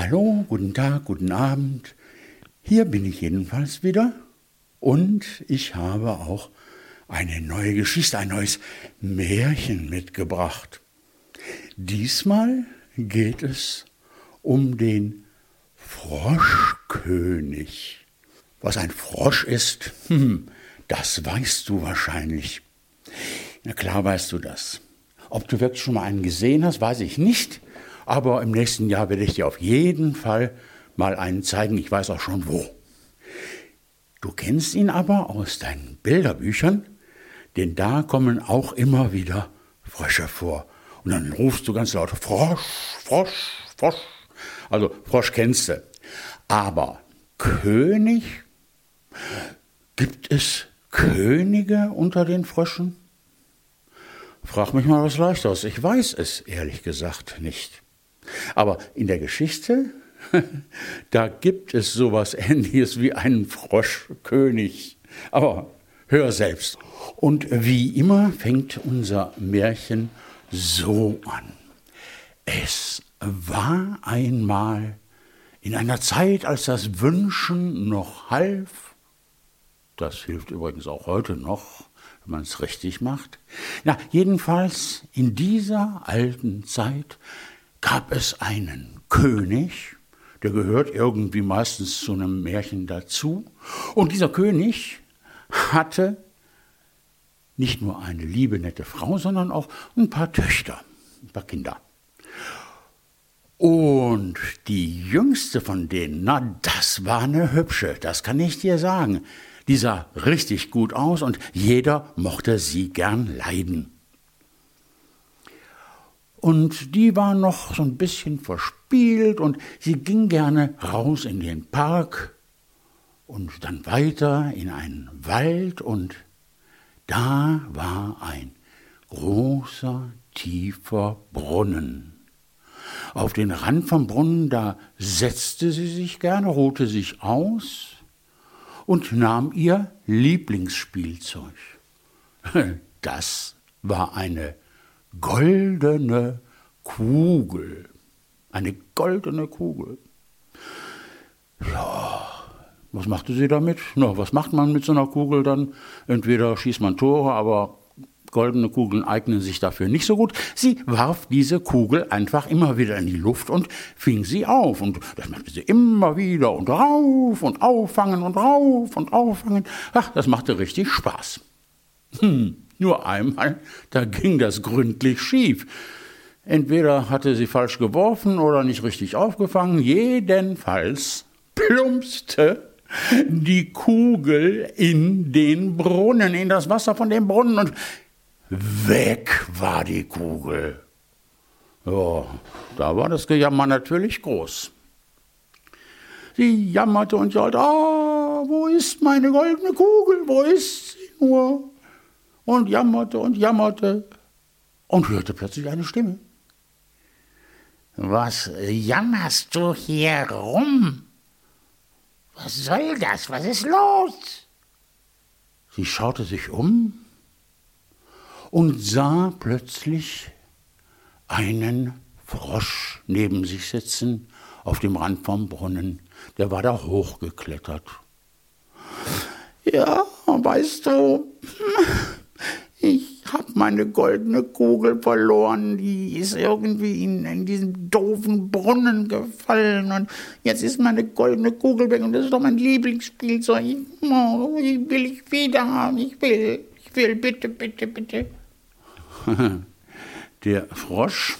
Hallo, guten Tag, guten Abend. Hier bin ich jedenfalls wieder und ich habe auch eine neue Geschichte, ein neues Märchen mitgebracht. Diesmal geht es um den Froschkönig. Was ein Frosch ist, hm, das weißt du wahrscheinlich. Na klar weißt du das. Ob du wirklich schon mal einen gesehen hast, weiß ich nicht. Aber im nächsten Jahr werde ich dir auf jeden Fall mal einen zeigen. Ich weiß auch schon wo. Du kennst ihn aber aus deinen Bilderbüchern, denn da kommen auch immer wieder Frösche vor. Und dann rufst du ganz laut Frosch, Frosch, Frosch. Also Frosch kennst du. Aber König? Gibt es Könige unter den Fröschen? Frag mich mal was Leichteres. Ich weiß es ehrlich gesagt nicht. Aber in der Geschichte, da gibt es sowas ähnliches wie einen Froschkönig. Aber hör selbst. Und wie immer fängt unser Märchen so an. Es war einmal in einer Zeit, als das Wünschen noch half, das hilft übrigens auch heute noch, wenn man es richtig macht. Na, jedenfalls in dieser alten Zeit gab es einen König, der gehört irgendwie meistens zu einem Märchen dazu. Und dieser König hatte nicht nur eine liebe, nette Frau, sondern auch ein paar Töchter, ein paar Kinder. Und die jüngste von denen, na, das war eine hübsche, das kann ich dir sagen. Die sah richtig gut aus und jeder mochte sie gern leiden. Und die war noch so ein bisschen verspielt und sie ging gerne raus in den Park und dann weiter in einen Wald und da war ein großer, tiefer Brunnen. Auf den Rand vom Brunnen, da setzte sie sich gerne, ruhte sich aus und nahm ihr Lieblingsspielzeug. Das war eine goldene Kugel. Eine goldene Kugel. Ja, was machte sie damit? Na, was macht man mit so einer Kugel dann? Entweder schießt man Tore, aber goldene Kugeln eignen sich dafür nicht so gut. Sie warf diese Kugel einfach immer wieder in die Luft und fing sie auf. Und das machte sie immer wieder und rauf und auffangen und rauf und auffangen. Ach, das machte richtig Spaß. Hm, nur einmal, da ging das gründlich schief. Entweder hatte sie falsch geworfen oder nicht richtig aufgefangen. Jedenfalls plumpste die Kugel in den Brunnen, in das Wasser von dem Brunnen und Weg war die Kugel. Ja, da war das Gejammer natürlich groß. Sie jammerte und sagte, ah, wo ist meine goldene Kugel, wo ist sie nur? Und jammerte und jammerte und hörte plötzlich eine Stimme. Was jammerst du hier rum? Was soll das? Was ist los? Sie schaute sich um und sah plötzlich einen Frosch neben sich sitzen auf dem Rand vom Brunnen. Der war da hochgeklettert. Ja, weißt du, meine goldene Kugel verloren. Die ist irgendwie in, in diesen doofen Brunnen gefallen. Und jetzt ist meine goldene Kugel weg. Und das ist doch mein Lieblingsspielzeug. Oh, ich will ich wieder haben. Ich will, ich will, bitte, bitte, bitte. Der Frosch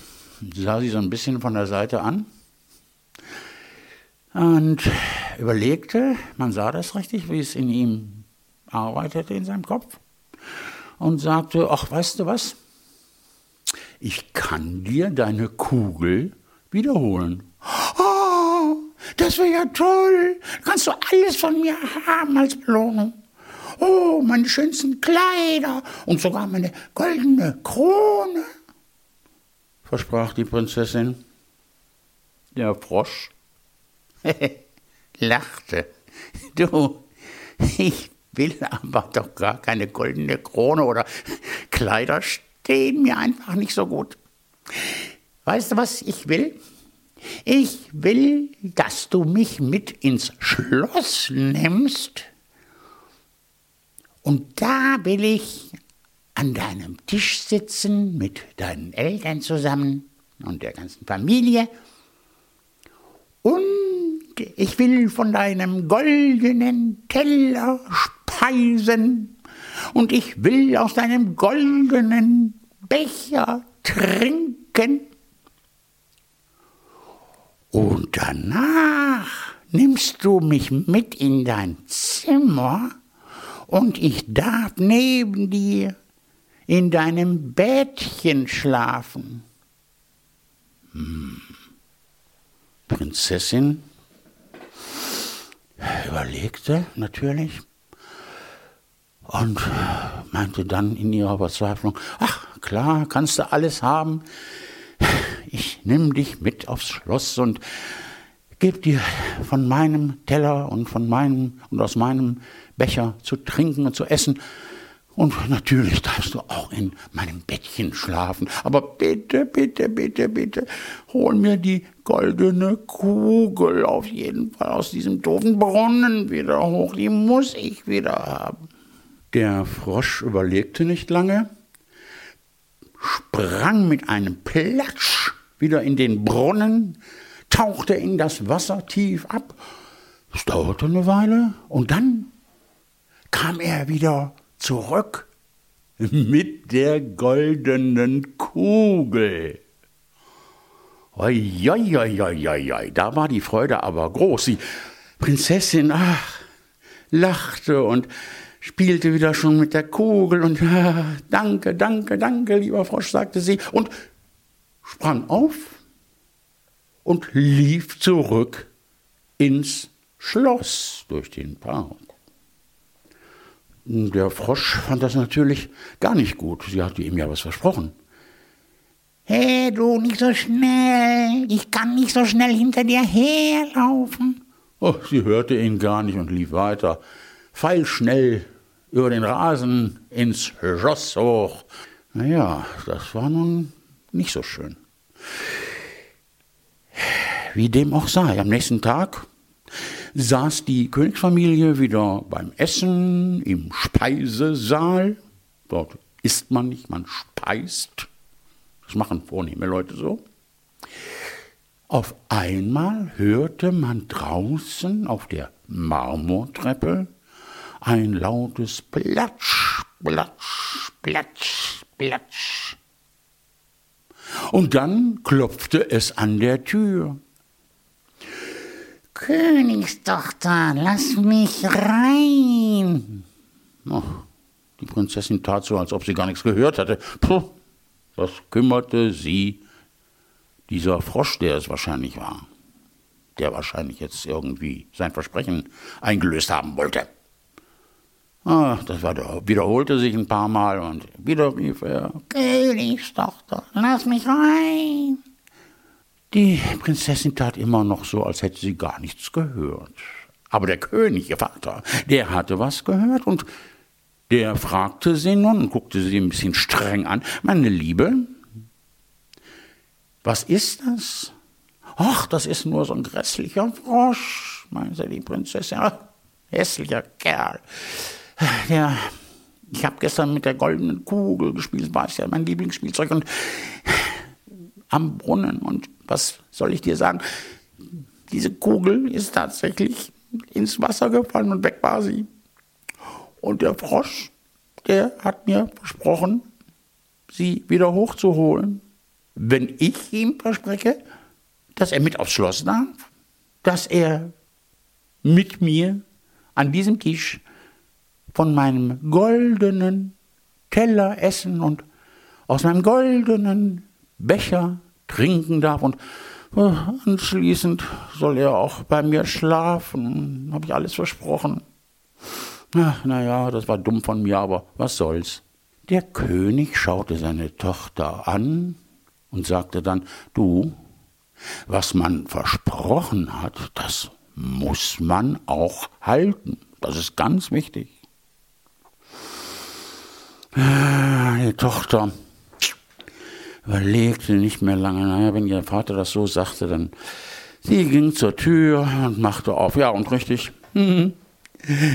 sah sie so ein bisschen von der Seite an und überlegte, man sah das richtig, wie es in ihm arbeitete in seinem Kopf, und sagte, ach, weißt du was, ich kann dir deine Kugel wiederholen. Oh, das wäre ja toll. Kannst du alles von mir haben als Belohnung oh, meine schönsten Kleider und sogar meine goldene Krone, versprach die Prinzessin. Der Frosch lachte. Du, ich will aber doch gar keine goldene Krone oder Kleider stehen mir einfach nicht so gut. Weißt du, was ich will? Ich will, dass du mich mit ins Schloss nimmst. Und da will ich an deinem Tisch sitzen mit deinen Eltern zusammen und der ganzen Familie. Und ich will von deinem goldenen Teller speisen. Und ich will aus deinem goldenen Becher trinken. Und danach nimmst du mich mit in dein Zimmer und ich darf neben dir in deinem Bettchen schlafen. Hm. Prinzessin überlegte natürlich und meinte dann in ihrer Verzweiflung, ach klar, kannst du alles haben, ich nimm dich mit aufs Schloss und geb dir von meinem Teller und von meinem und aus meinem Becher zu trinken und zu essen. Und natürlich darfst du auch in meinem Bettchen schlafen. Aber bitte, bitte, bitte, bitte, hol mir die goldene Kugel auf jeden Fall aus diesem doofen Brunnen wieder hoch. Die muss ich wieder haben. Der Frosch überlegte nicht lange, sprang mit einem Platsch wieder in den Brunnen, tauchte in das Wasser tief ab. Es dauerte eine Weile und dann kam er wieder zurück mit der goldenen Kugel. Oi, da war die Freude aber groß. Die Prinzessin, ach, lachte und spielte wieder schon mit der Kugel und ah, danke, danke, danke, lieber Frosch, sagte sie und sprang auf und lief zurück ins Schloss durch den Park. Der Frosch fand das natürlich gar nicht gut. Sie hatte ihm ja was versprochen. Hey, du, nicht so schnell. Ich kann nicht so schnell hinter dir herlaufen. Oh, sie hörte ihn gar nicht und lief weiter. Pfeilschnell über den Rasen ins Schloss hoch. Naja, das war nun nicht so schön. Wie dem auch sei, am nächsten Tag saß die Königsfamilie wieder beim Essen im Speisesaal. Dort isst man nicht, man speist. Das machen vornehme Leute so. Auf einmal hörte man draußen auf der Marmortreppe ein lautes Platsch, Platsch, Platsch, Platsch. Und dann klopfte es an der Tür. Königstochter, lass mich rein. Ach, die Prinzessin tat so, als ob sie gar nichts gehört hatte. Puh, was kümmerte sie dieser Frosch, der es wahrscheinlich war, der wahrscheinlich jetzt irgendwie sein Versprechen eingelöst haben wollte. Ah, das war der, wiederholte sich ein paar Mal und wieder rief er: Königstochter, lass mich rein. Die Prinzessin tat immer noch so, als hätte sie gar nichts gehört. Aber der König, ihr Vater, der hatte was gehört und der fragte sie nun und guckte sie ein bisschen streng an. Meine Liebe, was ist das? Ach, das ist nur so ein grässlicher Frosch, meinte die Prinzessin. Ach, hässlicher Kerl. Der, ich habe gestern mit der goldenen Kugel gespielt, war es ja mein Lieblingsspielzeug und am Brunnen. Und was soll ich dir sagen? Diese Kugel ist tatsächlich ins Wasser gefallen und weg war sie. Und der Frosch, der hat mir versprochen, sie wieder hochzuholen, wenn ich ihm verspreche, dass er mit aufs Schloss darf, dass er mit mir an diesem Tisch von meinem goldenen Teller essen und aus meinem goldenen Becher trinken darf und äh, anschließend soll er auch bei mir schlafen. Habe ich alles versprochen. Naja, das war dumm von mir, aber was soll's. Der König schaute seine Tochter an und sagte dann, du, was man versprochen hat, das muss man auch halten. Das ist ganz wichtig. Die Tochter überlegte nicht mehr lange. Naja, wenn ihr Vater das so sagte, dann sie ging zur Tür und machte auf. Ja, und richtig. Mhm.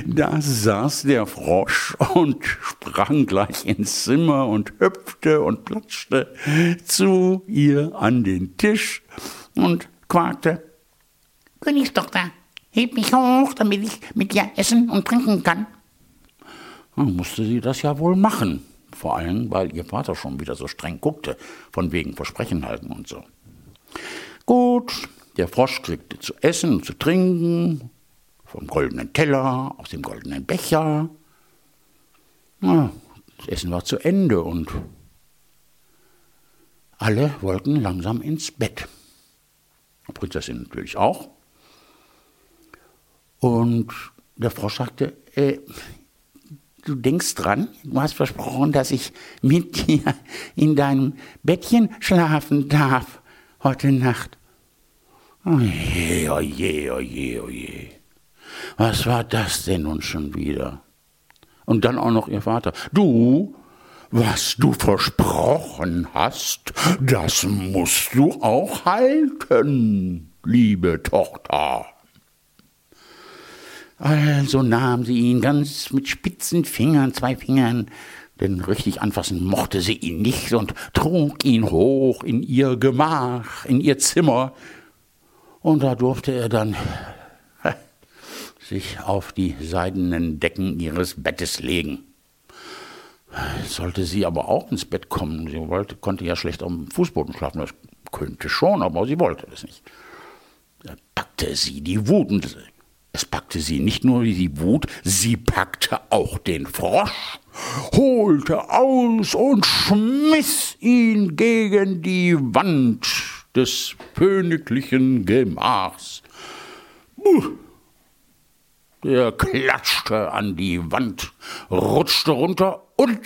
Da saß der Frosch und sprang gleich ins Zimmer und hüpfte und platschte zu ihr an den Tisch und quakte. Königstochter, heb mich hoch, damit ich mit dir essen und trinken kann. Dann musste sie das ja wohl machen. Vor allem, weil ihr Vater schon wieder so streng guckte, von wegen Versprechen halten und so. Gut, der Frosch kriegte zu essen und zu trinken, vom goldenen Teller, aus dem goldenen Becher. Na, das Essen war zu Ende und alle wollten langsam ins Bett. Die Prinzessin natürlich auch. Und der Frosch sagte, äh, du denkst dran, du hast versprochen, dass ich mit dir in deinem Bettchen schlafen darf heute Nacht. Oje, oje, oje, oje. Was war das denn nun schon wieder? Und dann auch noch ihr Vater. Du, was du versprochen hast, das musst du auch halten, liebe Tochter. Also nahm sie ihn ganz mit spitzen Fingern, zwei Fingern, denn richtig anfassen mochte sie ihn nicht und trug ihn hoch in ihr Gemach, in ihr Zimmer. Und da durfte er dann sich auf die seidenen Decken ihres Bettes legen. Sollte sie aber auch ins Bett kommen, sie wollte, konnte ja schlecht dem Fußboden schlafen, das könnte schon, aber sie wollte es nicht. Da packte sie die Wut und es packte sie nicht nur die Wut, sie packte auch den Frosch, holte aus und schmiss ihn gegen die Wand des königlichen Gemachs. Der klatschte an die Wand, rutschte runter und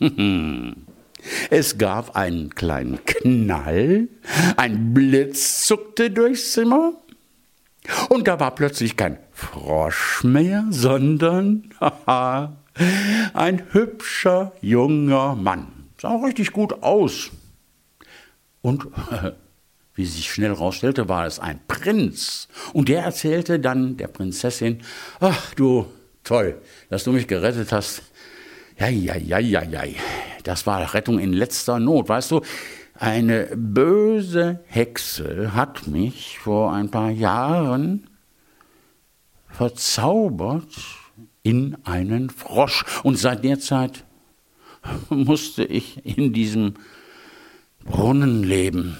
es gab einen kleinen Knall, ein Blitz zuckte durchs Zimmer und da war plötzlich kein Frosch mehr, sondern ein hübscher junger Mann. Sah richtig gut aus. Und wie sich schnell herausstellte, war es ein Prinz. Und der erzählte dann der Prinzessin, ach du, toll, dass du mich gerettet hast. Ja, ja, ja, ja, ja. Das war Rettung in letzter Not. Weißt du, eine böse Hexe hat mich vor ein paar Jahren verzaubert in einen Frosch. Und seit der Zeit musste ich in diesem Brunnen leben.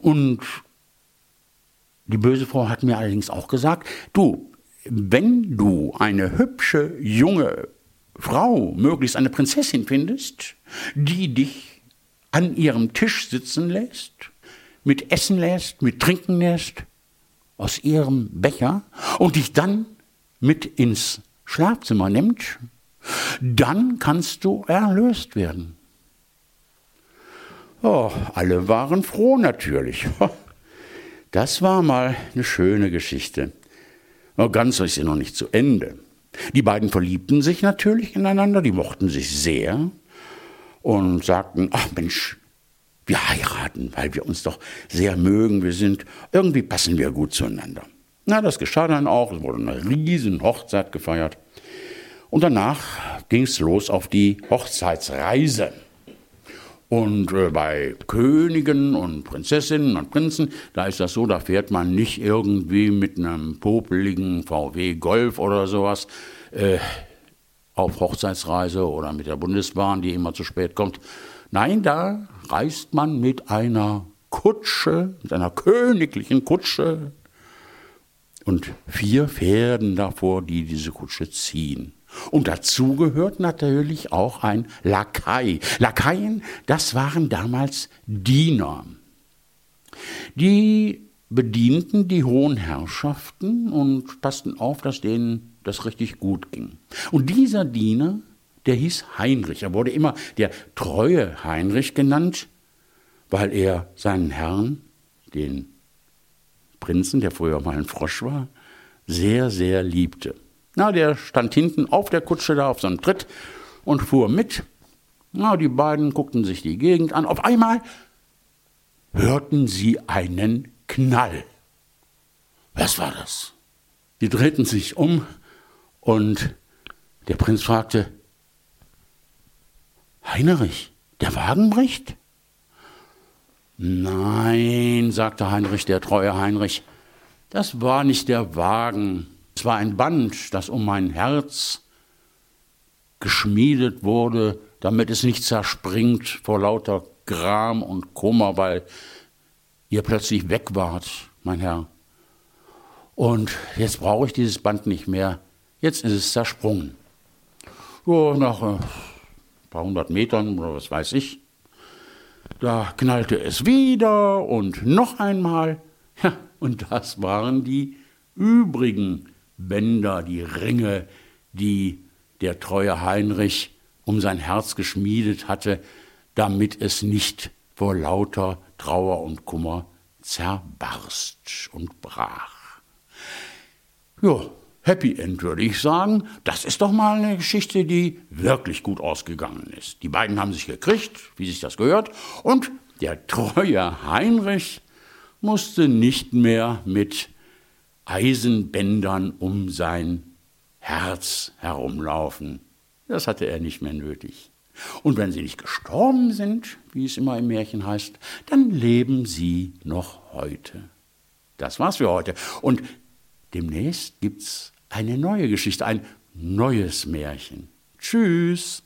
Und die böse Frau hat mir allerdings auch gesagt, du, wenn du eine hübsche junge Frau, möglichst eine Prinzessin findest, die dich an ihrem Tisch sitzen lässt, mit Essen lässt, mit Trinken lässt, aus ihrem Becher und dich dann mit ins Schlafzimmer nimmt, dann kannst du erlöst werden. Oh, alle waren froh natürlich. Das war mal eine schöne Geschichte. Aber ganz ist sie noch nicht zu Ende. Die beiden verliebten sich natürlich ineinander, die mochten sich sehr und sagten, ach Mensch, wir heiraten, weil wir uns doch sehr mögen, wir sind, irgendwie passen wir gut zueinander. Na, das geschah dann auch, es wurde eine riesen Hochzeit gefeiert. Und danach ging es los auf die Hochzeitsreise. Und äh, bei Königen und Prinzessinnen und Prinzen, da ist das so, da fährt man nicht irgendwie mit einem popeligen VW Golf oder sowas. Äh, auf Hochzeitsreise oder mit der Bundesbahn, die immer zu spät kommt. Nein, da reist man mit einer Kutsche, mit einer königlichen Kutsche und vier Pferden davor, die diese Kutsche ziehen. Und dazu gehört natürlich auch ein Lakai. Lakaien, das waren damals Diener. Die bedienten die hohen Herrschaften und passten auf, dass denen das richtig gut ging. Und dieser Diener, der hieß Heinrich. Er wurde immer der treue Heinrich genannt, weil er seinen Herrn, den Prinzen, der früher mal ein Frosch war, sehr, sehr liebte. Na, der stand hinten auf der Kutsche da auf so einem Tritt und fuhr mit. Na, die beiden guckten sich die Gegend an. Auf einmal hörten sie einen Knall. Was war das? Sie drehten sich um und der Prinz fragte, Heinrich, der Wagen bricht? Nein, sagte Heinrich, der treue Heinrich, das war nicht der Wagen, es war ein Band, das um mein Herz geschmiedet wurde, damit es nicht zerspringt vor lauter Gram und Kummer, weil ihr plötzlich weg wart, mein Herr. Und jetzt brauche ich dieses Band nicht mehr. Jetzt ist es zersprungen. So, nach äh, ein paar hundert Metern oder was weiß ich, da knallte es wieder und noch einmal. Ja, und das waren die übrigen Bänder, die Ringe, die der treue Heinrich um sein Herz geschmiedet hatte, damit es nicht vor lauter Trauer und Kummer zerbarst und brach. Ja, Happy End würde ich sagen. Das ist doch mal eine Geschichte, die wirklich gut ausgegangen ist. Die beiden haben sich gekriegt, wie sich das gehört, und der treue Heinrich musste nicht mehr mit Eisenbändern um sein Herz herumlaufen. Das hatte er nicht mehr nötig. Und wenn sie nicht gestorben sind, wie es immer im Märchen heißt, dann leben sie noch heute. Das war's für heute. Und demnächst gibt's eine neue Geschichte, ein neues Märchen. Tschüss.